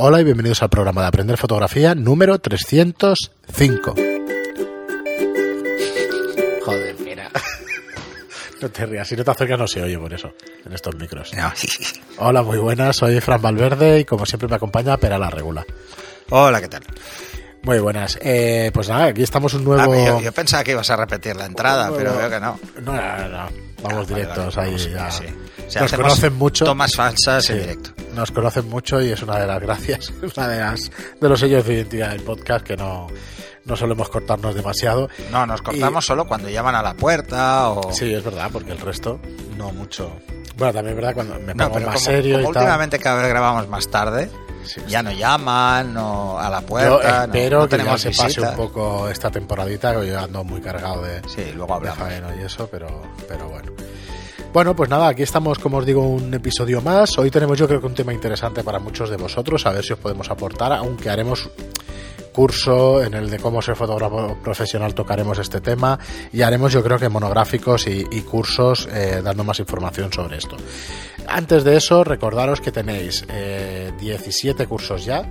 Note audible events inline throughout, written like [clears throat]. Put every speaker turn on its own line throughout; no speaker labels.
Hola y bienvenidos al programa de Aprender Fotografía número 305. Joder, mira. [laughs] No te rías, si no te acercas no se oye por eso, en estos micros.
No.
Hola, muy buenas, soy Fran Valverde y como siempre me acompaña Pera la Regula.
Hola, ¿qué tal?
Muy buenas. Eh, pues nada, aquí estamos un
Ah,
nuevo...
yo, yo pensaba que ibas a repetir la entrada, pero veo que no.
No, no, no. Vamos
Ah, vale,
directos
vale,
ahí.
vamos,
ya.
sí. O sea,
Nos conocen mucho.
Tomas falsas
Sí,
en directo.
Nos conocen mucho y es una de las gracias, [laughs] una de las de los sellos de identidad del podcast que no, no solemos cortarnos demasiado.
No, nos cortamos solo cuando llaman a la puerta o...
Sí, es verdad, porque el resto no mucho. Bueno, también es verdad cuando me
No,
pongo
pero
más
como,
serio
como
y tal.
últimamente cada vez grabamos más tarde,
Sí,
ya no llaman no a la
Yo
puerta, no-
espero
no,
que ya
tenemos
se pase un poco esta temporadita, que yo ando muy cargado de,
Sí, luego
de
hablamos.
faena y eso, pero, pero bueno. Bueno, pues nada, aquí estamos, como os digo, un episodio más. Hoy tenemos yo creo que un tema interesante para muchos de vosotros, a ver si os podemos aportar, aunque haremos en el de cómo ser fotógrafo profesional tocaremos este tema y haremos yo creo que monográficos y, cursos eh, dando más información sobre esto. Antes de eso, recordaros que tenéis eh, 17 cursos ya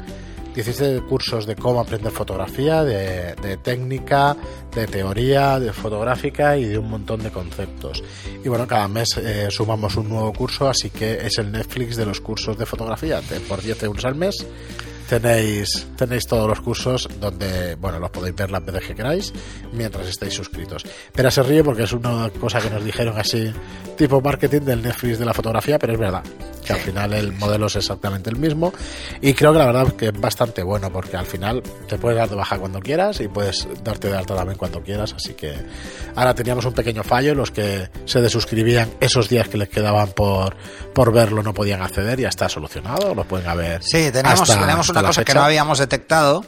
17 cursos de cómo aprender fotografía, de, de técnica, de teoría, de fotográfica y de un montón de conceptos. Y bueno, cada mes eh, sumamos un nuevo curso, así que es el Netflix de los cursos de fotografía. Te- Por 10 euros al mes tenéis, tenéis todos los cursos donde, bueno, los podéis ver las veces que queráis mientras estéis suscritos. Pero se ríe porque es una cosa que nos dijeron así, tipo marketing del Netflix de la fotografía, pero es verdad que al final el modelo es exactamente el mismo y creo que la verdad que es bastante bueno porque al final te puedes dar de baja cuando quieras y puedes darte de alta también cuando quieras, así que ahora teníamos un pequeño fallo, los que se desuscribían esos días que les quedaban por, por verlo no podían acceder, ya está solucionado, lo pueden haber.
Sí, tenemos,
hasta-
tenemos una cosa que no habíamos detectado,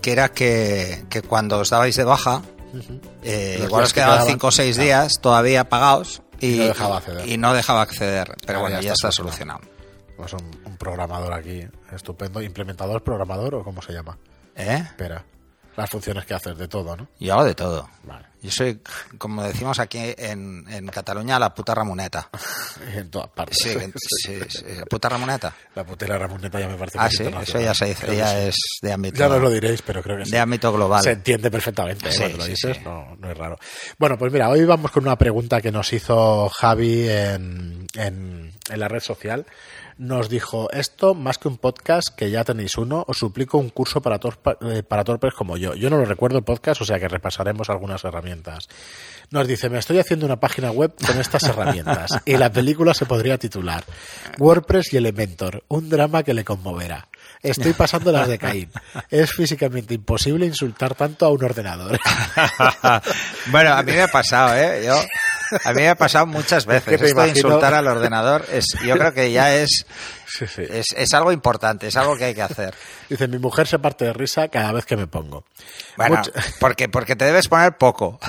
que era que, que cuando os dabais de baja, eh,
Los
igual os
que
quedaban
quedaban,
5 o 6
claro.
días todavía pagados y,
Y no dejaba acceder.
y no dejaba acceder. Pero bueno,
ya
ya
está
está solucionado.
Pues un, un programador aquí, estupendo. ¿Implementador, programador o cómo se llama?
¿Eh?
Espera. Las funciones que haces de todo, ¿no?
Yo hago de todo.
Vale.
Yo soy, como decimos aquí en, en Cataluña, la puta Ramoneta. [laughs]
En todas partes.
Sí, sí, sí, la puta Ramoneta.
La putera Ramoneta ya me parece
Ah, sí, eso ya se dice, ya es de ámbito,
Ya no lo diréis, pero creo que sí.
de ámbito global.
Se entiende perfectamente ¿eh? Cuando lo dices. No, no es raro. Bueno, pues mira, hoy vamos con una pregunta que nos hizo Javi en, en, en la red social. Nos dijo, esto más que un podcast, que ya tenéis uno, os suplico un curso eh, para torpes como yo. Yo no lo recuerdo el podcast, o sea que repasaremos algunas herramientas. Nos dice, me estoy haciendo una página web con estas herramientas y la película se podría titular WordPress y Elementor, un drama que le conmoverá. Estoy pasando las de Caín. Es físicamente imposible insultar tanto a un ordenador. [laughs]
bueno, a mí me ha pasado, ¿eh? Yo, a mí me ha pasado muchas veces.
que te
Esto de
imagino-
insultar al ordenador, es, yo creo que ya es, [laughs]
Sí, sí.
es, es algo importante, es algo que hay que hacer.
Dice, mi mujer se parte de risa cada vez que me pongo.
Bueno, [laughs] porque, porque te debes poner poco.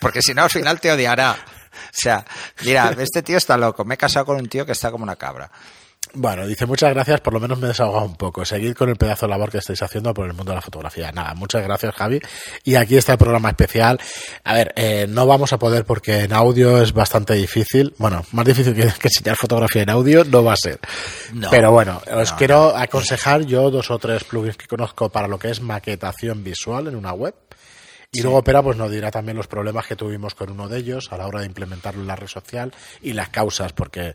Porque si no, al final te odiará. O sea, mira, este tío está loco. Me he casado con un tío que está como una cabra.
Bueno, dice, muchas gracias, por lo menos me he desahogado un poco. Seguid con el pedazo de labor que estáis haciendo por el mundo de la fotografía. Nada, muchas gracias, Javi. Y aquí está el programa especial. A ver, eh, no vamos a poder porque en audio es bastante difícil. Bueno, más difícil que, que enseñar fotografía en audio no va a ser.
No.
Pero bueno, os
No,
quiero aconsejar yo dos o tres plugins que conozco para lo que es maquetación visual en una web. Y luego Pera pues nos dirá también los problemas que tuvimos con uno de ellos a la hora de implementarlo en la red social y las causas, porque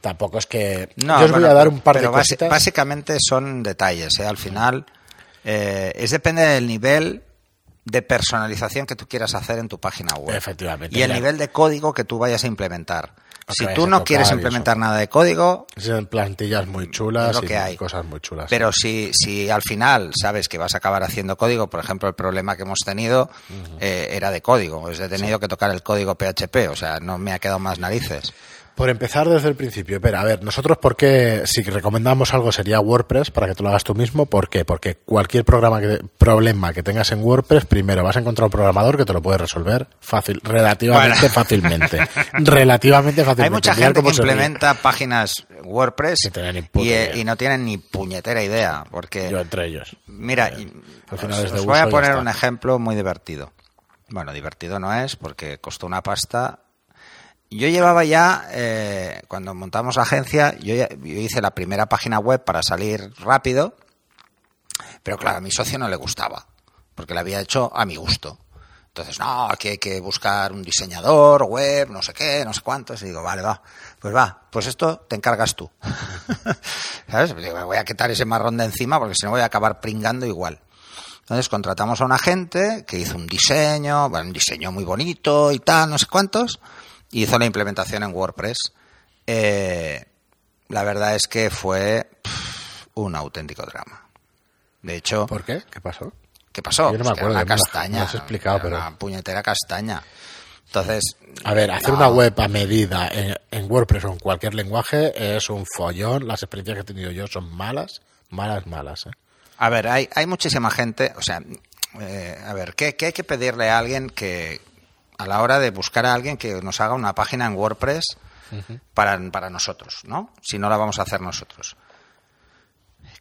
tampoco es que...
No,
yo os voy a dar un par de
pero
cositas.
Básicamente son detalles, ¿eh? Al final, eh, es depende del nivel de personalización que tú quieras hacer en tu página web.
Efectivamente,
Y el
ya.
nivel de código que tú vayas a implementar.
Que
Si tú no quieres implementar nada de código,
Son plantillas muy
es
chulas
lo
y
que hay.
cosas muy chulas.
Pero si, si al final sabes que vas a acabar haciendo código, por ejemplo, el problema que hemos tenido eh, era de código. Pues he tenido que tocar el código PHP, o sea, no me ha quedado más narices.
Por empezar desde el principio, pero a ver, nosotros por qué, si recomendamos algo sería WordPress para que tú lo hagas tú mismo, ¿por qué? Porque cualquier programa que, problema que tengas en WordPress, primero vas a encontrar un programador que te lo puede resolver fácil, relativamente
Bueno.
fácilmente. relativamente fácilmente.
Hay mucha gente que
ríe.
implementa páginas WordPress y, eh, y no tienen ni puñetera idea. Porque,
Yo entre ellos.
mira,
Eh,
os,
de
voy a poner un ejemplo muy divertido. Bueno, divertido no es porque costó una pasta. Yo llevaba ya, eh, cuando montamos la agencia, yo, ya- yo hice la primera página web para salir rápido Pero claro, a mi socio no le gustaba, porque le había hecho a mi gusto. Entonces, no, aquí hay que buscar un diseñador web, no sé qué, no sé cuántos. Y digo, vale, va, pues va, pues esto te encargas tú. [laughs] ¿Sabes? me voy a quitar ese marrón de encima porque si no voy a acabar pringando igual. Entonces contratamos a una gente que hizo un diseño, bueno, un diseño muy bonito y tal, no sé cuántos, hizo la implementación en WordPress. Eh, la verdad es que fue un auténtico drama. De hecho.
¿Por qué? ¿Qué pasó?
¿Qué pasó?
Yo no me
que era
acuerdo,
una castaña.
me has explicado, pero-
Una puñetera castaña. Entonces.
A ver, hacer
no,
una web a medida en, en WordPress o en cualquier lenguaje es un follón. Las experiencias que he tenido yo son malas, malas, malas. ¿eh?
A ver, hay, hay muchísima gente. O sea, eh, a ver, ¿qué, qué hay que pedirle a alguien que. A la hora de buscar a alguien que nos haga una página en WordPress para, para nosotros, ¿no? Si no la vamos a hacer nosotros.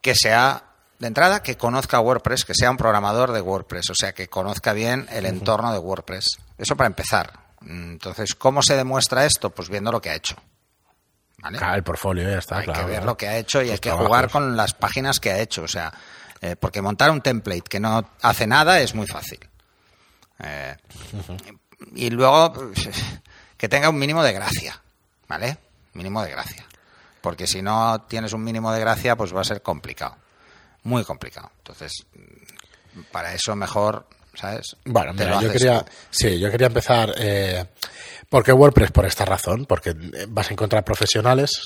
Que sea, de entrada, que conozca WordPress, que sea un programador de WordPress, o sea, que conozca bien el entorno de WordPress. Eso para empezar. Entonces, ¿cómo se demuestra esto? Pues viendo lo que ha hecho. ¿Vale?
Claro, el portfolio ya está,
hay
claro.
que ver
claro.
lo que ha hecho y hay que
trabajos.
jugar con las páginas que ha hecho. O sea, eh, porque montar un template que no hace nada es muy fácil. Eh, Y luego pues, que tenga un mínimo de gracia, ¿vale? Mínimo de gracia. Porque si no tienes un mínimo de gracia, pues va a ser complicado. Muy complicado. Entonces, para eso mejor, ¿sabes?
Bueno, mira,
lo
yo quería,
tú.
sí, yo quería empezar. Eh, porque WordPress por esta razón, porque eh, vas a encontrar profesionales,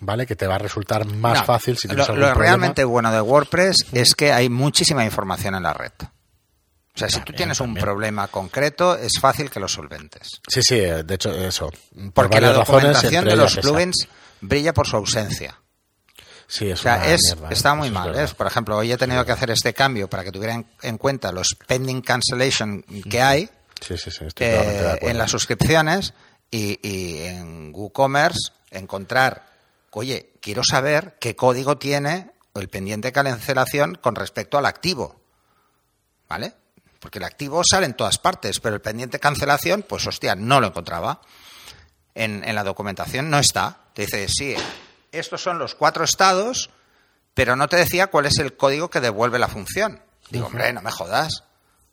¿vale? Que te va a resultar más
Hmm. No,
fácil si
lo,
tienes algún
lo
problema.
realmente bueno de WordPress es que hay muchísima información en la red. O sea, si tú
También,
tienes un problema concreto, es fácil que lo solventes.
Sí, sí, eh, de hecho, eso. Por
Porque la
razones,
documentación de los
esa.
plugins brilla por su ausencia.
Sí, es
O sea,
una
es,
mierda, ¿eh?
está muy
es
mal. ¿eh? Por ejemplo, hoy he tenido que hacer este cambio para que tuvieran en cuenta los pending cancellation que hay
Sí, sí, sí, estoy
eh, en las suscripciones y, y en WooCommerce encontrar, oye, quiero saber qué código tiene el pendiente de cancelación con respecto al activo. ¿Vale? Porque el activo sale en todas partes, pero el pendiente cancelación, pues hostia, no lo encontraba. En, en la documentación no está. Te dice, sí, estos son los cuatro estados, pero no te decía cuál es el código que devuelve la función. Digo, hombre, no me jodas.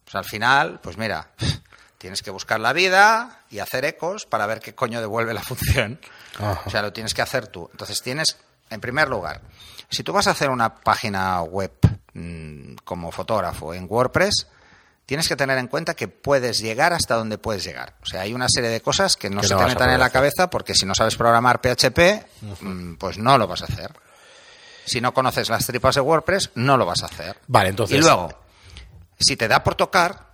Pues al final, pues mira, [laughs] tienes que buscar la vida y hacer ecos para ver qué coño devuelve la función.
Ajá.
O sea, lo tienes que hacer tú. Entonces tienes, en primer lugar, si tú vas a hacer una página web mm, como fotógrafo en WordPress, tienes que tener en cuenta que puedes llegar hasta donde puedes llegar. O sea, hay una serie de cosas que no
Que
se
no
te metan en la cabeza porque si no sabes programar PHP, mm, pues no lo vas a hacer. Si no conoces las tripas de WordPress, no lo vas a hacer.
Vale, entonces.
Y luego, si te da por tocar,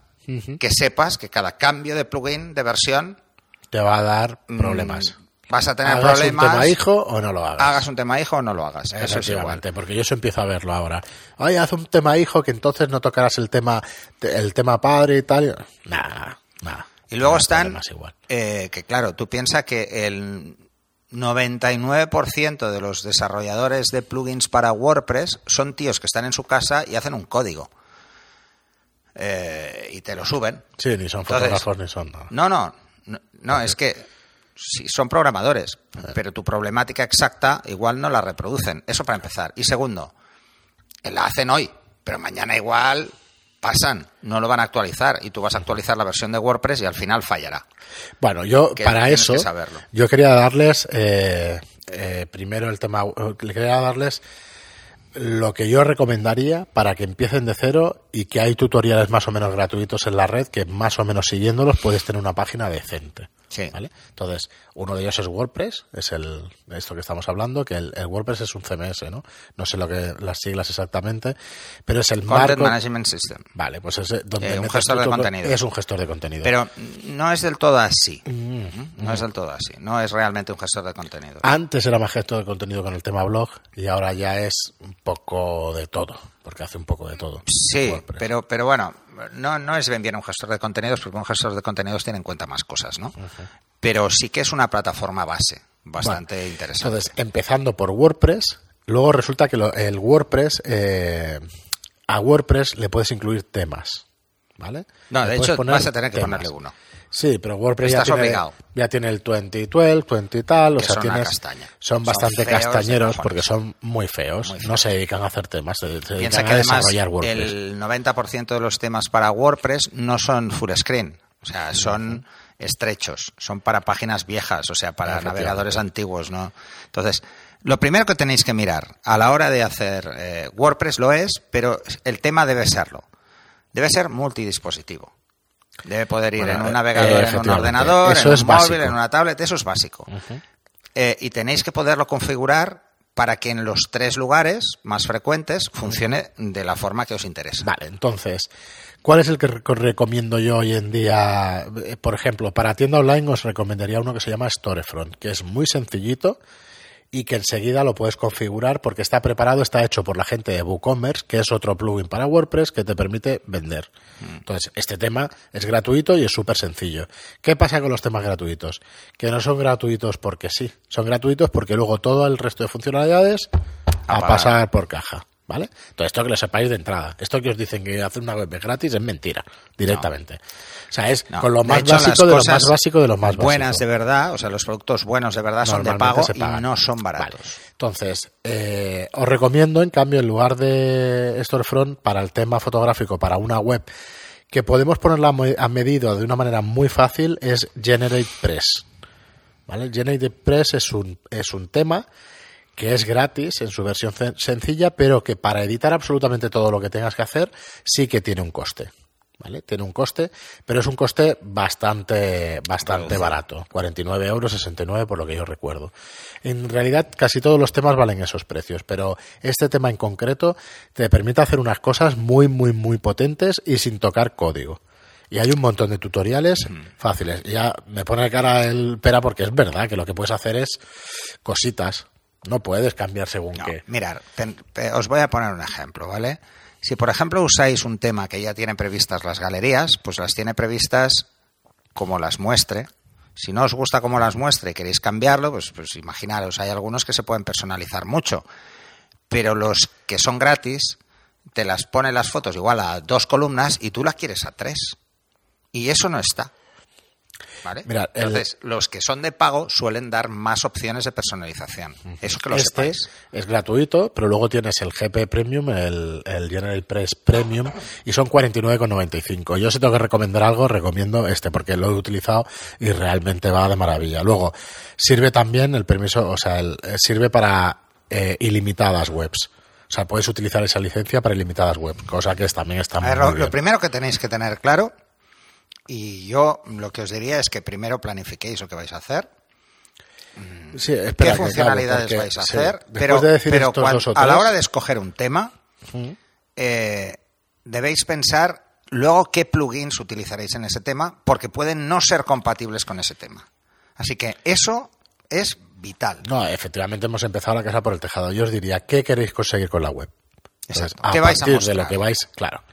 que sepas que cada cambio de plugin, de versión,
Te va a dar
mm,
problemas.
Vas a tener
hagas
problemas.
un tema hijo o no lo hagas.
hagas un tema hijo o no lo hagas. Eso es igual.
Porque yo eso empiezo a verlo ahora. Oye, haz un tema hijo que entonces no tocarás el tema el tema padre y tal. Nada, nada.
Y luego están,
problemas igual.
eh, que claro, tú piensas que el 99% de los desarrolladores de plugins para WordPress son tíos que están en su casa y hacen un código. Eh, y te lo suben.
Sí, ni son
Entonces,
fotógrafos ni son
no, no, no, es que sí, son programadores, pero tu problemática exacta igual no la reproducen. Eso para empezar. Y segundo, la hacen hoy, pero mañana igual pasan, no lo van a actualizar y tú vas a actualizar la versión de WordPress y al final fallará.
Bueno, yo
que
para eso,
que
yo quería darles eh, eh, primero el tema, eh, quería darles lo que yo recomendaría para que empiecen de cero y que hay tutoriales más o menos gratuitos en la red que más o menos siguiéndolos puedes tener una página decente.
Sí.
¿vale? Entonces, uno de ellos es WordPress, es el esto que estamos hablando, que el, el WordPress es un CMS, ¿no? No sé lo que las siglas exactamente, pero es el
Content
marco.
Management System.
Vale, pues es donde
Eh, un gestor de contenido.
Es un gestor de contenido.
Pero no es del todo así.
Mm,
No es del todo así. No es realmente un gestor de contenido.
Antes era más gestor de contenido con el tema blog y ahora ya es un poco de todo, porque hace un poco de todo.
Sí, pero, pero bueno, no, no es bien bien un gestor de contenidos, porque un gestor de contenidos tiene en cuenta más cosas, ¿no? Pero sí que es una plataforma base bastante
Bueno,
interesante.
Entonces, empezando por WordPress, luego resulta que lo- el WordPress, eh, a WordPress le puedes incluir temas, ¿vale?
no,
Le
de hecho vas a tener que
temas.
ponerle uno.
Sí, pero WordPress ya tiene,
obligado.
ya tiene el 2012, 20 y tal, o sea,
son
tienes,
castaña.
son bastante castañeros porque son muy feos.
Muy
No
feos.
se dedican a hacer temas, se, se
Piensa
dedican
que
a desarrollar WordPress.
el 90% de los temas para WordPress no son full screen, o sea, son estrechos, son para páginas viejas, o sea, para navegadores antiguos, ¿no? Entonces, lo primero que tenéis que mirar a la hora de hacer eh, WordPress lo es, pero el tema debe serlo. Debe ser multidispositivo. Debe poder ir
Bueno,
en un
eh,
navegador, en un ordenador,
Eso
en
es
un móvil,
básico.
en una tablet, eso es básico. Eh, y tenéis que poderlo configurar para que en los tres lugares más frecuentes funcione de la forma que os interesa.
Vale, entonces, ¿cuál es el que re- recomiendo yo hoy en día? Eh, Por ejemplo, para tienda online os recomendaría uno que se llama Storefront, que es muy sencillito y que enseguida lo puedes configurar porque está preparado, está hecho por la gente de WooCommerce, que es otro plugin para WordPress que te permite vender. Entonces, este tema es gratuito y es súper sencillo. ¿Qué pasa con los temas gratuitos? Que no son gratuitos porque sí, son gratuitos porque luego todo el resto de funcionalidades a,
A
pasar por caja. ¿Vale? Entonces, esto que lo sepáis de entrada. Esto que os dicen que hacer una web es gratis es mentira, directamente. O sea, es
No,
con lo
de
más
hecho,
básico de lo más básico de lo más básico.
Buenas de verdad, o sea, los productos buenos de verdad son de pago y no son
Vale.
baratos.
Entonces, eh, os recomiendo, en cambio, en lugar de Storefront, para el tema fotográfico, para una web, que podemos ponerla a medida de una manera muy fácil, es GeneratePress. ¿Vale? GeneratePress es un, es un tema que es gratis en su versión sencilla, pero que para editar absolutamente todo lo que tengas que hacer, sí que tiene un coste. ¿Vale? Tiene un coste, pero es un coste bastante, bastante barato. 49 euros, 69 por lo que yo recuerdo. En realidad, casi todos los temas valen esos precios, pero este tema en concreto te permite hacer unas cosas muy, muy, muy potentes y sin tocar código. Y hay un montón de tutoriales fáciles. Ya me pone cara el pera porque es verdad que lo que puedes hacer es cositas. No puedes cambiar según
No,
qué.
Mirad, os voy a poner un ejemplo, ¿vale? Si por ejemplo usáis un tema que ya tienen previstas las galerías, pues las tiene previstas como las muestre. Si no os gusta como las muestre y queréis cambiarlo, pues, pues imaginaros, hay algunos que se pueden personalizar mucho. Pero los que son gratis, te las pone las fotos igual a dos columnas y tú las quieres a tres. Y eso no está. ¿Vale?
Mirad, el-
Entonces, los que son de pago suelen dar más opciones de personalización. Eso que lo
este
sepáis.
es gratuito, pero luego tienes el GP Premium, el, el GeneratePress Premium, y son 49,95. Yo si tengo que recomendar algo, recomiendo este, porque lo he utilizado y realmente va de maravilla. Luego, sirve también el permiso, o sea, el- eh, sirve para eh, ilimitadas webs. O sea, puedes utilizar esa licencia para ilimitadas webs, cosa que es- también está muy
ver, lo,
bien.
lo primero que tenéis que tener claro, y yo lo que os diría es que primero planifiquéis lo que vais a hacer,
Sí, espera,
qué
que
funcionalidades
acabo, porque,
vais a
sí,
hacer, pero,
de
pero a la hora de escoger un tema, eh, debéis pensar luego qué plugins utilizaréis en ese tema, porque pueden no ser compatibles con ese tema. Así que eso es vital.
No, efectivamente hemos empezado la casa por el tejado. Yo os diría, ¿qué queréis conseguir con la web? Entonces,
Exacto. ¿Qué vais a
de lo que vais, claro.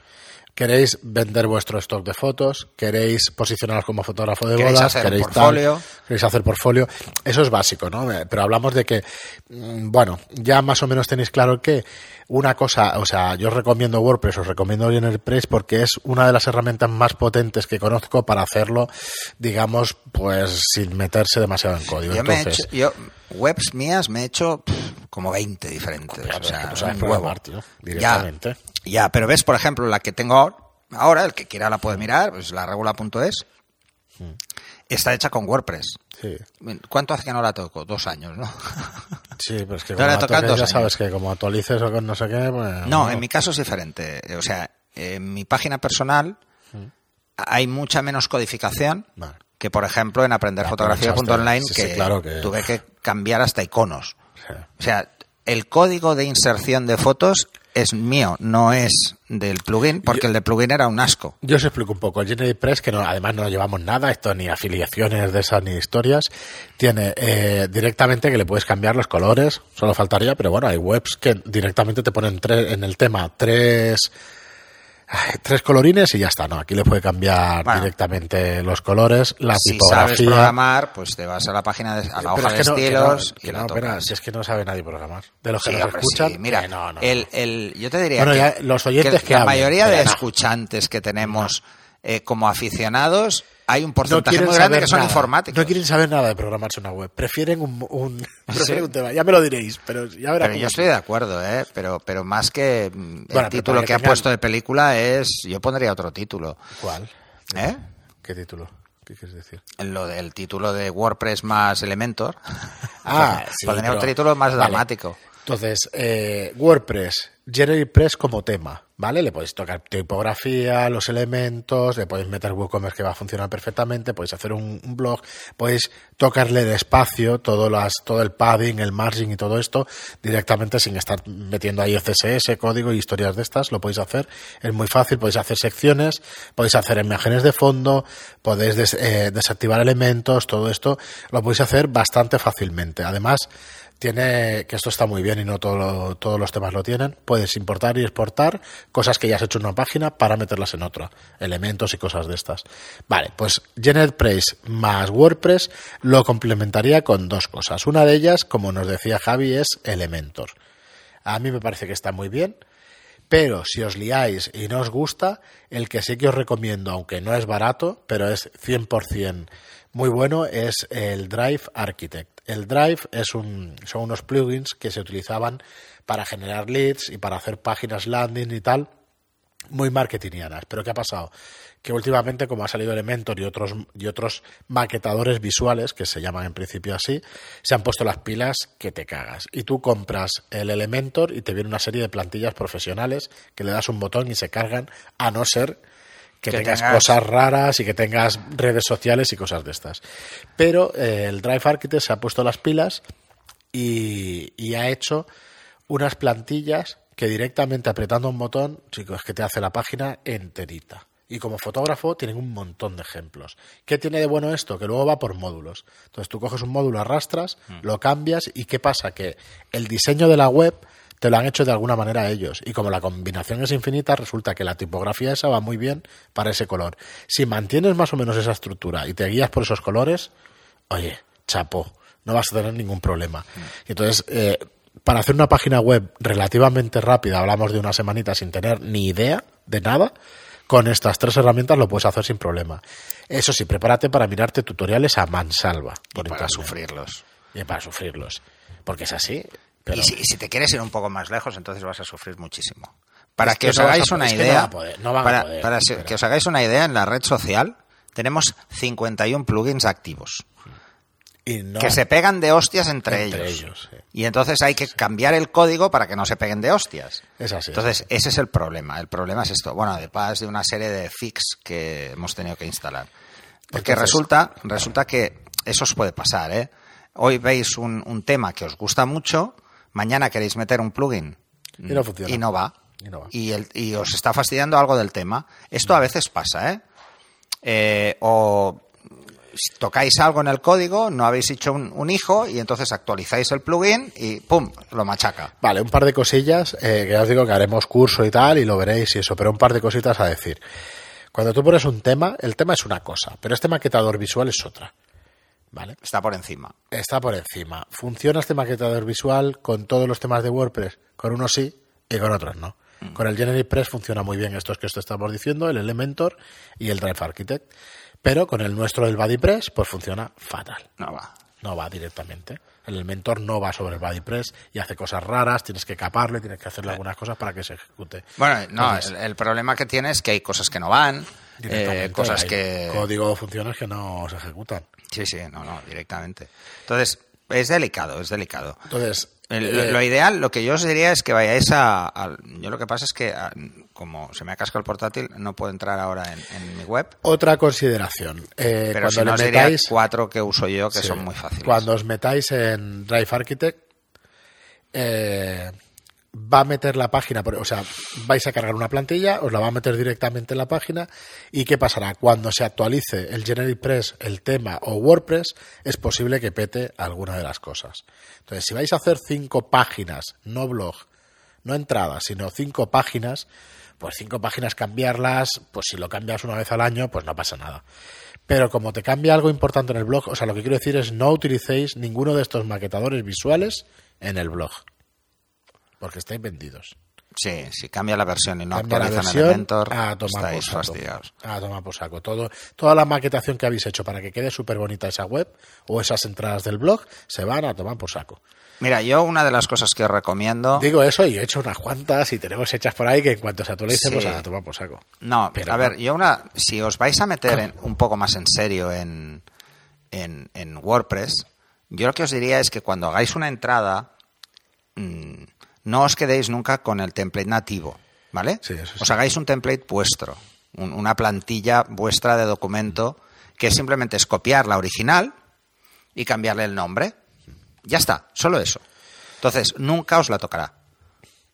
¿Queréis vender vuestro stock de fotos? ¿Queréis posicionaros como fotógrafo de
¿Queréis
bodas?
hacer
¿Queréis tal?
portfolio?
¿Queréis hacer portfolio? Eso es básico, ¿no? Eh, Pero hablamos de que, mm, bueno, ya más o menos tenéis claro que una cosa, o sea, yo os recomiendo WordPress, os recomiendo GeneratePress porque es una de las herramientas más potentes que conozco para hacerlo, digamos, pues sin meterse demasiado en código.
Yo, me he hecho- yo, webs mías me he hecho como 20 diferentes. O
es
sea,
que tú sabes
un
programar,
huevo.
tío, directamente.
Ya, ya, pero ves, por ejemplo, la que tengo ahora, ahora, el que quiera la puede mirar, pues la regula.es, está hecha con WordPress.
Sí.
¿Cuánto hace que no la toco? Dos años, ¿no? [laughs]
Sí, pero es que como
tocan
toques,
dos
ya sabes que como actualices o con no sé qué, pues...
No, en mi caso es diferente. O sea, en mi página personal hay mucha menos codificación
Vale.
que, por ejemplo, en aprenderfotografía.online
sí, sí,
que,
claro que-
tuve que cambiar hasta iconos. O sea, el código de inserción de fotos es mío, no es del plugin, porque el de plugin era un asco.
Yo os explico un poco. El GeneratePress, que no, además no llevamos nada, esto ni afiliaciones de esas ni historias, tiene eh, directamente que le puedes cambiar los colores, solo faltaría, pero bueno, hay webs que directamente te ponen tres, en el tema tres, tres colorines y ya está, ¿no? Aquí le puede cambiar
Bueno.
directamente los colores, la
si sabes
tipografía.
programar, pues te vas a la página, de, a la hoja
es
de estilos y la tocas.
si es que no sabe nadie programar. De los que
Sí,
nos
hombre,
escuchan,
sí. Mira,
que no, no,
el, el- yo te diría
Bueno,
que,
ya los oyentes que
la
hablen,
mayoría de
no.
escuchantes que tenemos eh, como aficionados, hay un porcentaje muy grande que son
nada.
informáticos.
No quieren saber nada de programarse una web. Prefieren un, un, [laughs] [laughs] prefieren un tema. Ya me lo diréis, pero ya verá
Pero yo
es.
estoy de acuerdo, ¿eh? Pero, pero más que mm, el título
que
que ha
tengan-
puesto de película es, yo pondría otro título,
¿Cuál?
¿eh?
¿Qué título? ¿Qué quieres decir?
Lo del título de WordPress más Elementor.
Ah, [laughs] sí,
Pondría un
pero-
título más
vale.
dramático.
Entonces, eh, WordPress, GeneratePress como tema, ¿vale? Le podéis tocar tipografía, los elementos, le podéis meter WooCommerce que va a funcionar perfectamente, podéis hacer un, un blog, podéis tocarle despacio todo, las, todo el padding, el margin y todo esto directamente sin estar metiendo ahí CSS, código y historias de estas, lo podéis hacer. Es muy fácil, podéis hacer secciones, podéis hacer imágenes de fondo, podéis des- eh, desactivar elementos, todo esto lo podéis hacer bastante fácilmente. Además, tiene que esto está muy bien y no todo todos los temas lo tienen. Puedes importar y exportar cosas que ya has hecho en una página para meterlas en otra, elementos y cosas de estas. Vale, pues GeneratePress más WordPress lo complementaría con dos cosas. Una de ellas, como nos decía Javi, es Elementor. A mí me parece que está muy bien. Pero si os liáis y no os gusta, el que sí que os recomiendo, aunque no es barato, pero es 100% muy bueno, es el Drive Architect. El Drive es un, son unos plugins que se utilizaban para generar leads y para hacer páginas landing y tal, muy marketingianas. Pero ¿qué ha pasado? Que últimamente, como ha salido Elementor y otros, y otros maquetadores visuales, que se llaman en principio así, se han puesto las pilas que te cagas. Y tú compras el Elementor y te viene una serie de plantillas profesionales que le das un botón y se cargan, a no ser que,
Que
tengas
tengas-
cosas raras y que tengas redes sociales y cosas de estas. Pero eh, el Drive Architect se ha puesto las pilas y, y ha hecho unas plantillas que directamente apretando un botón, chicos, que te hace la página enterita. Y como fotógrafo tienen un montón de ejemplos. ¿Qué tiene de bueno esto? Que luego va por módulos. Entonces tú coges un módulo, arrastras, lo cambias y ¿qué pasa? Que el diseño de la web te lo han hecho de alguna manera ellos. Y como la combinación es infinita, resulta que la tipografía esa va muy bien para ese color. Si mantienes más o menos esa estructura y te guías por esos colores, oye, chapo, no vas a tener ningún problema. Y entonces, eh, para hacer una página web relativamente rápida, hablamos de una semanita sin tener ni idea de nada, con estas tres herramientas lo puedes hacer sin problema. Eso sí, prepárate para mirarte tutoriales a mansalva.
Y
Por
para
internet.
sufrirlos.
Y para sufrirlos. Porque es así. Pero
Y, si, y si te quieres ir un poco más lejos, entonces vas a sufrir muchísimo. Para
Es
que,
que
os
no
hagáis
a-
una idea, para, que os hagáis una idea, en la red social tenemos 51 plugins activos
y no-
que se pegan de hostias entre,
Entre
ellos.
ellos, sí.
Y entonces hay que cambiar el código para que no se peguen de hostias.
Es así.
Entonces, ese es el problema. El problema es esto. Bueno, además de una serie de fix que hemos tenido que instalar. Porque
Entonces-
resulta, resulta que eso os puede pasar, ¿eh? Hoy veis un, un tema que os gusta mucho, mañana queréis meter un plugin
Y no funciona.
y no va.
Y no va.
Y, el- y os está fastidiando algo del tema. Esto a veces pasa, ¿eh? Eh, o si tocáis algo en el código, no habéis hecho un, un hijo y entonces actualizáis el plugin y ¡pum! lo machaca.
Vale, un par de cosillas, eh, que ya os digo que haremos curso y tal, y lo veréis y eso, pero un par de cositas a decir. Cuando tú pones un tema, el tema es una cosa, pero este maquetador visual es otra. ¿Vale?
Está por encima.
Está por encima. ¿Funciona este maquetador visual con todos los temas de WordPress? Con unos sí y con otros no. Con el GeneratePress funciona muy bien estos que os estamos diciendo, el Elementor y el Drive Architect. Pero con el nuestro del BuddyPress, pues funciona fatal.
No va.
No va directamente. El Elementor no va sobre el BuddyPress y hace cosas raras, tienes que caparle, tienes que hacerle algunas cosas para que se ejecute.
Bueno, no,
Entonces,
el, el problema que tiene es que hay cosas que no van, eh, cosas que...
Código de funciones que no se ejecutan.
Sí, sí, no, no, directamente. Entonces, es delicado, es delicado.
Entonces,
El-
eh,
lo, lo ideal, lo que yo os diría es que vayáis a, a- Yo lo que pasa es que, a- como se me ha cascado el portátil, no puedo entrar ahora en, en mi web.
otra consideración. Eh,
Pero
cuando
si no, os diría
metáis,
cuatro que uso yo, que
Sí.
son muy fáciles.
Cuando os metáis en Drive Architect, eh, va a meter la página, o sea, vais a cargar una plantilla, os la va a meter directamente en la página y ¿qué pasará? Cuando se actualice el GeneratePress, el tema o WordPress, es posible que pete alguna de las cosas. Entonces, si vais a hacer cinco páginas, no blog, no entradas, sino cinco páginas, pues cinco páginas cambiarlas, pues si lo cambias una vez al año, pues no pasa nada. Pero como te cambia algo importante en el blog, o sea, lo que quiero decir es no utilicéis ninguno de estos maquetadores visuales en el blog. Porque estáis vendidos.
Sí, si cambia la versión y no
Cambia la
actualizan
versión,
Elementor,
a tomar
estáis
por saco.
fastidiados.
A tomar por saco. Todo, toda la maquetación que habéis hecho para que quede súper bonita esa web o esas entradas del blog se van a tomar por saco.
Mira, yo una de las cosas que os recomiendo...
Digo eso y he hecho unas cuantas y tenemos hechas por ahí que en cuanto se actualicen,
Sí.
pues a tomar por saco.
No,
Pero
a ver, yo una... Si os vais a meter en- un poco más en serio en, en, en WordPress, yo lo que os diría es que cuando hagáis una entrada, mm, no os quedéis nunca con el template nativo, ¿vale?
Sí, eso sí.
Os hagáis un template vuestro, un- una plantilla vuestra de documento que simplemente es copiar la original y cambiarle el nombre. Ya está, solo eso. Entonces, nunca os la tocará.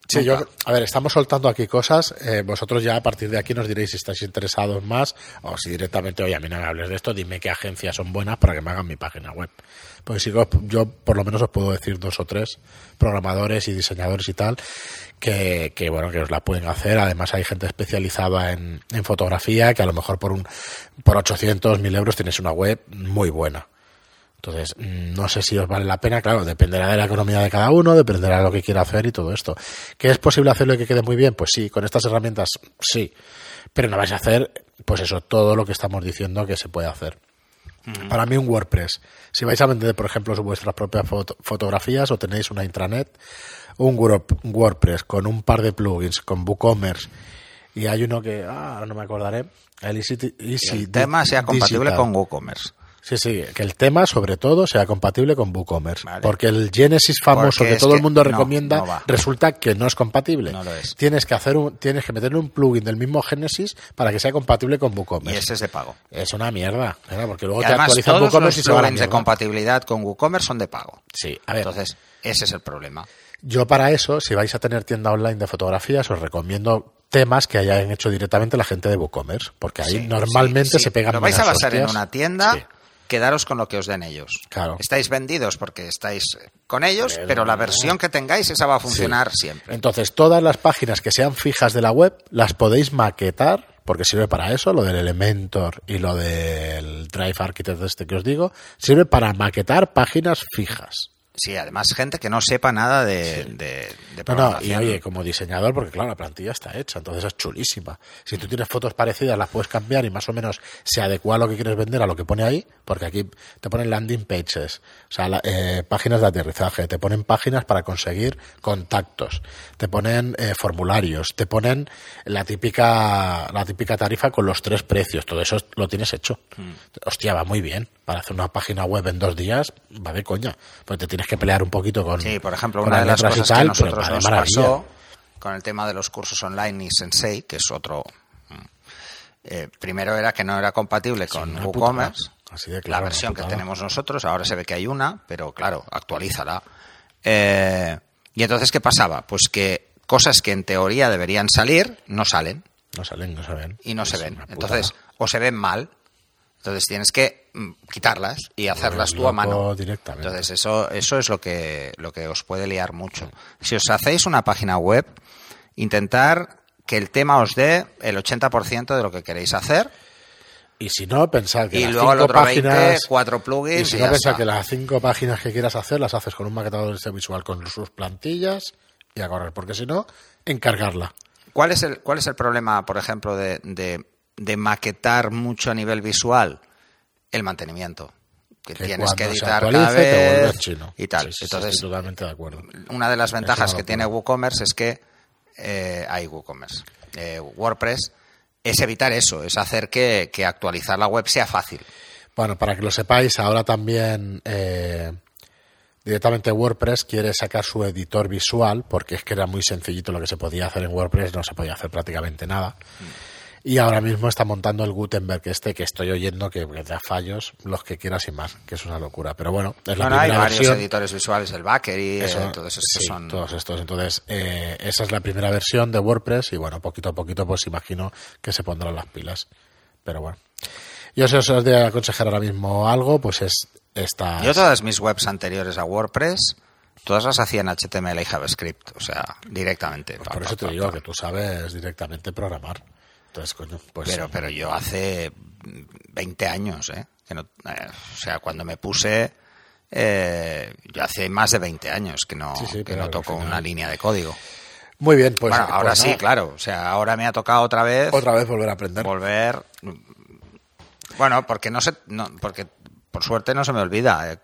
Sí,
Nunca.
yo, a ver, estamos soltando aquí cosas. eh, vosotros ya a partir de aquí nos diréis si estáis interesados más o si directamente, oye, a mí no me hables de esto, dime qué agencias son buenas para que me hagan mi página web. Porque si yo, yo por lo menos os puedo decir dos o tres programadores y diseñadores y tal que, que, bueno, que os la pueden hacer. Además hay gente especializada en, en fotografía que a lo mejor por un por 800, 1000 euros tienes una web muy buena. Entonces, no sé si os vale la pena, claro, dependerá de la economía de cada uno, dependerá de lo que quiera hacer y todo esto. ¿Que es posible hacerlo y que quede muy bien? Pues sí, con estas herramientas sí, pero no vais a hacer, pues eso, todo lo que estamos diciendo que se puede hacer. Para mí un WordPress, si vais a vender, por ejemplo, vuestras propias foto- fotografías o tenéis una intranet, un Word- un WordPress con un par de plugins, con WooCommerce, y hay uno que, ah, no me acordaré, el Easy, Easy
el tema sea compatible
Digital.
con WooCommerce.
Sí, sí, que el tema, sobre todo, sea compatible con WooCommerce.
Vale.
Porque el Genesis famoso
Porque
que todo el mundo recomienda
no
resulta que no es compatible.
No lo es.
Tienes que hacer un, tienes que meterle un plugin del mismo Genesis para que sea compatible con
Y
WooCommerce.
ese es de pago.
Es una mierda, ¿verdad? porque luego
Y
te
además,
actualizan
todos
WooCommerce y
los
se a la
plugins de compatibilidad con WooCommerce son de pago.
Sí, a ver,
Entonces, ese es el problema.
yo para eso, si vais a tener tienda online de fotografías, os recomiendo temas que hayan hecho directamente la gente de WooCommerce, porque ahí
Sí,
normalmente
sí, sí.
se pegan
Lo vais a basar en una tienda. Quedaros con lo que os den ellos.
Claro.
Estáis vendidos porque estáis con ellos,
Pero
pero, la versión que tengáis, esa va a funcionar siempre.
Entonces, todas las páginas que sean fijas de la web las podéis maquetar, porque sirve para eso, lo del Elementor y lo del Drive Architect este que os digo, sirve para maquetar páginas fijas.
Sí, además, gente que no sepa nada de, de, de
No, no, y oye, como diseñador, porque claro, la plantilla está hecha, entonces es chulísima. Si tú tienes fotos parecidas, las puedes cambiar y más o menos se adecua a lo que quieres vender a lo que pone ahí, porque aquí te ponen landing pages, o sea, la- eh, páginas de aterrizaje, te ponen páginas para conseguir contactos, te ponen eh, formularios, te ponen la típica, la típica tarifa con los tres precios, todo eso lo tienes hecho. Hostia, va muy bien. Para hacer una página web en dos días, va de coña. Pues te tienes que pelear un poquito con.
Sí, por ejemplo, una de las cosas que
tal, pero
nosotros nos pasó con el tema de los cursos online y Sensei, que es otro... mm, eh, primero era que no era compatible con WooCommerce,
putada. Así de
la
claro,
versión que tenemos nosotros, ahora se ve que hay una, pero claro, actualízala. Eh, y entonces, ¿qué pasaba? Pues que cosas que en teoría deberían salir, no salen
No salen, no se ven.
y no se ven. Entonces, o se ven mal, entonces tienes que quitarlas y hacerlas tú a mano.
directamente.
Entonces, eso, eso es lo que, lo que os puede liar mucho. Si os hacéis una página web, intentar que el tema os dé el 80% de lo que queréis hacer
Y si no, pensad que
y
las
luego el
cinco
otro
páginas.
20, cuatro
y
plugins
si
y
no,
ya
pensad
está.
que las cinco páginas que quieras hacer las haces con un maquetador de visual con sus plantillas y a correr. Porque si no, encargarla.
¿Cuál es el, cuál es el problema, por ejemplo, de, de, de maquetar mucho a nivel visual? El mantenimiento. Que,
Que
tienes que editar cada vez
chino.
y tal.
Sí, sí, sí,
Entonces,
estoy totalmente de acuerdo.
una de las ventajas que tiene. WooCommerce es que eh, hay WooCommerce. Eh, WordPress es evitar eso, es hacer que, que actualizar la web sea fácil.
Bueno, para que lo sepáis, ahora también eh, directamente WordPress quiere sacar su editor visual, porque es que era muy sencillito lo que se podía hacer en WordPress, no se podía hacer prácticamente nada. Y ahora mismo está montando el Gutenberg este que estoy oyendo que que da fallos, los que quieras y más, que es una locura. Pero bueno, es la
hay
primera
varios
versión.
editores visuales, el Backer y
Eso,
todos estos
sí,
son...
todos estos. Entonces, eh, esa es la primera versión de WordPress y bueno, poquito a poquito pues imagino que se pondrán las pilas. Pero bueno. Yo si os de aconsejar ahora mismo algo, pues es esta...
Yo todas mis webs anteriores a WordPress, todas las hacía en HTML y JavaScript, o sea, directamente. Pa,
Por eso te digo que tú sabes directamente programar. Entonces, coño, pues...
Pero, pero yo hace 20 años, ¿eh? Que no, eh, o sea, cuando me puse, eh, yo hace más de 20 años que no,
Sí, sí,
que no toco una línea de código.
Muy bien, pues.
Bueno, ahora
pues
sí,
nada,
claro. O sea, ahora me ha tocado otra vez
Otra vez volver a aprender.
volver. Bueno, porque no sé, no, porque por suerte no se me olvida, eh,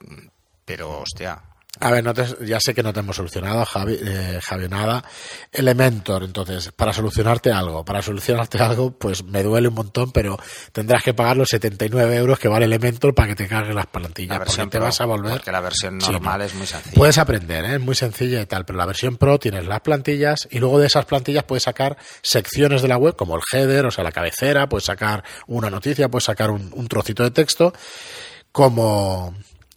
pero hostia.
A ver, no te- ya sé que no te hemos solucionado, Javi, eh, Javi, nada. Elementor, entonces, para solucionarte algo, para solucionarte [laughs] algo, pues me duele un montón, pero tendrás que pagar los 79 euros que vale Elementor para que te cargue las plantillas,
La
porque te
Pro,
vas a volver.
porque la versión normal
no.
es muy sencilla.
Puedes aprender, ¿eh? es muy sencilla y tal, pero la versión Pro tienes las plantillas y luego de esas plantillas puedes sacar secciones de la web, como el header, o sea, la cabecera, puedes sacar una noticia, puedes sacar un, un trocito de texto, como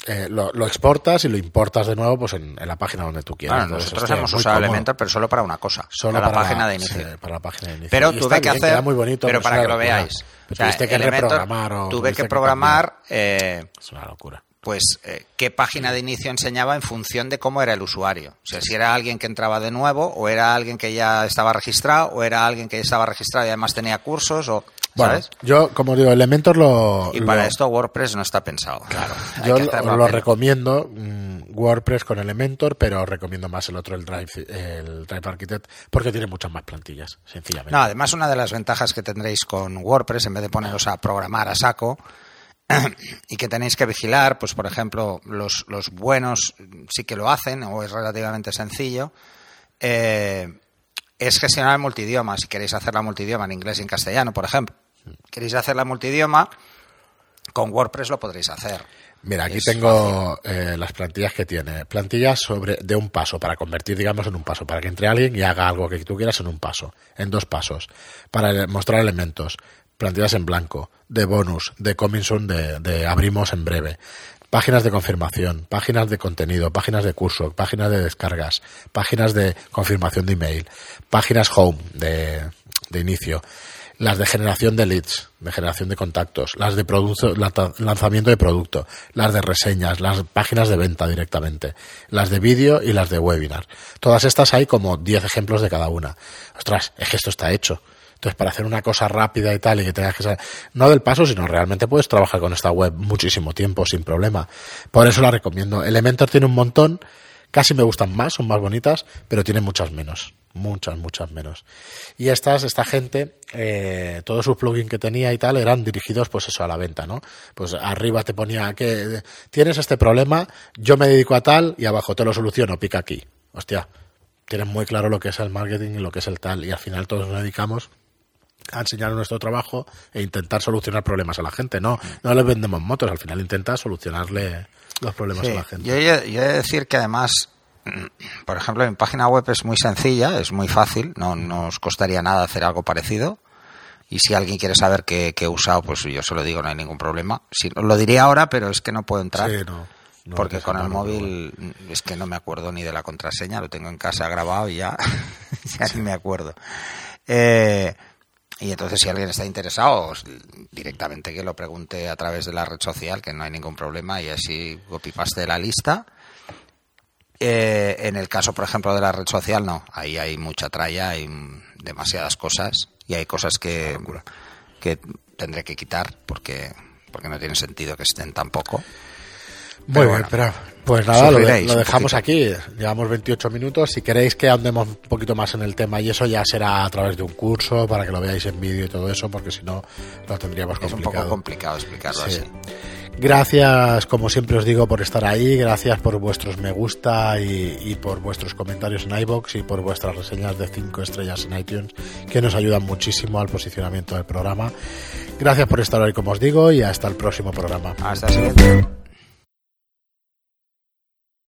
eh, lo, lo exportas y lo importas de nuevo pues en, en la página donde tú quieras.
Bueno,
Entonces,
nosotros
hostia,
hemos usado. Elementor, pero solo para una cosa,
Solo
para la página de inicio.
sí, para la página de inicio.
Pero
Y
tuve que
bien,
hacer,
muy bonito,
pero
es
para que lo veáis.
Pero
O sea,
tuviste que
Elementor,
reprogramar o
tuve que programar eh,
Es una locura.
pues eh, qué página de inicio enseñaba en función de cómo era el usuario. O sea, si era alguien que entraba de nuevo, o era alguien que ya estaba registrado, o era alguien que ya estaba registrado y además tenía cursos, o
Bueno,
¿sabes?
yo, como digo, Elementor lo.
Y para
lo-
esto WordPress no está pensado. Claro.
Yo lo, lo recomiendo mm, WordPress con Elementor, pero recomiendo más el otro, el Drive, el Drive Architect, porque tiene muchas más plantillas, sencillamente.
No, además una de las ventajas que tendréis con WordPress, en vez de poneros a programar a saco, [clears throat] y que tenéis que vigilar, pues por ejemplo, los, los buenos sí que lo hacen, o es relativamente sencillo, eh, es gestionar el multidioma. Si queréis hacer la multidioma en inglés y en castellano, por ejemplo, queréis hacer la multidioma, con WordPress lo podréis hacer.
Mira, aquí
Es
tengo eh, las plantillas que tiene. Plantillas sobre de un paso, para convertir, digamos, en un paso, para que entre alguien y haga algo que tú quieras en un paso, en dos pasos, para mostrar elementos. Plantillas en blanco, de bonus, de coming soon, de, de abrimos en breve. Páginas de confirmación, páginas de contenido, páginas de curso, páginas de descargas, páginas de confirmación de email, páginas home de, de inicio, las de generación de leads, de generación de contactos, las de producto, la- lanzamiento de producto, las de reseñas, las páginas de venta directamente, las de vídeo y las de webinar. Todas estas hay como 10 ejemplos de cada una. Ostras, es que esto está hecho. Entonces, para hacer una cosa rápida y tal, y que tengas que saber, no del paso, sino realmente puedes trabajar con esta web muchísimo tiempo sin problema. Por eso la recomiendo. Elementor tiene un montón, casi me gustan más, son más bonitas, pero tiene muchas menos. Muchas, muchas menos. Y estas, esta gente, eh, todos sus plugins que tenía y tal eran dirigidos, pues eso, a la venta, ¿no? Pues arriba te ponía que tienes este problema, yo me dedico a tal y abajo te lo soluciono, pica aquí. Hostia, tienen muy claro lo que es el marketing y lo que es el tal, y al final todos nos dedicamos a enseñar nuestro trabajo e intentar solucionar problemas a la gente. No, no les vendemos motos, al final intenta solucionarle los problemas
Sí,
a la gente.
Yo, yo he de decir que además, mm, por ejemplo, mi página web es muy sencilla, es muy fácil, no no os costaría nada hacer algo parecido. Y si alguien quiere saber qué, qué he usado, pues yo se lo digo, no hay ningún problema. Si, lo diría ahora, pero es que no puedo entrar.
Sí, no, no
porque con el móvil mm, es que no me acuerdo ni de la contraseña, lo tengo en casa grabado y ya, [laughs] ya ni me acuerdo. Eh, y entonces si alguien está interesado, directamente que lo pregunte a través de la red social, que no hay ningún problema, y así copy-paste la lista. Eh, en el caso, por ejemplo, de la red social, no. Ahí hay mucha tralla, hay demasiadas cosas y hay cosas que, que tendré que quitar porque, porque no tiene sentido que estén tampoco.
Muy
Pero
bien,
bueno,
pero pues nada, lo, de- dejamos aquí. Llevamos 28 minutos. Si queréis que andemos un poquito más en el tema y eso ya será a través de un curso para que lo veáis en vídeo y todo eso, porque si no lo tendríamos
Es un
complicado.
poco complicado explicarlo
Sí.
así.
Gracias, como siempre os digo, por estar ahí. Gracias por vuestros me gusta y, y por vuestros comentarios en iBox y por vuestras reseñas de 5 estrellas en iTunes, que nos ayudan muchísimo al posicionamiento del programa. Gracias por estar hoy, como os digo, y hasta el próximo programa.
Hasta siguiente.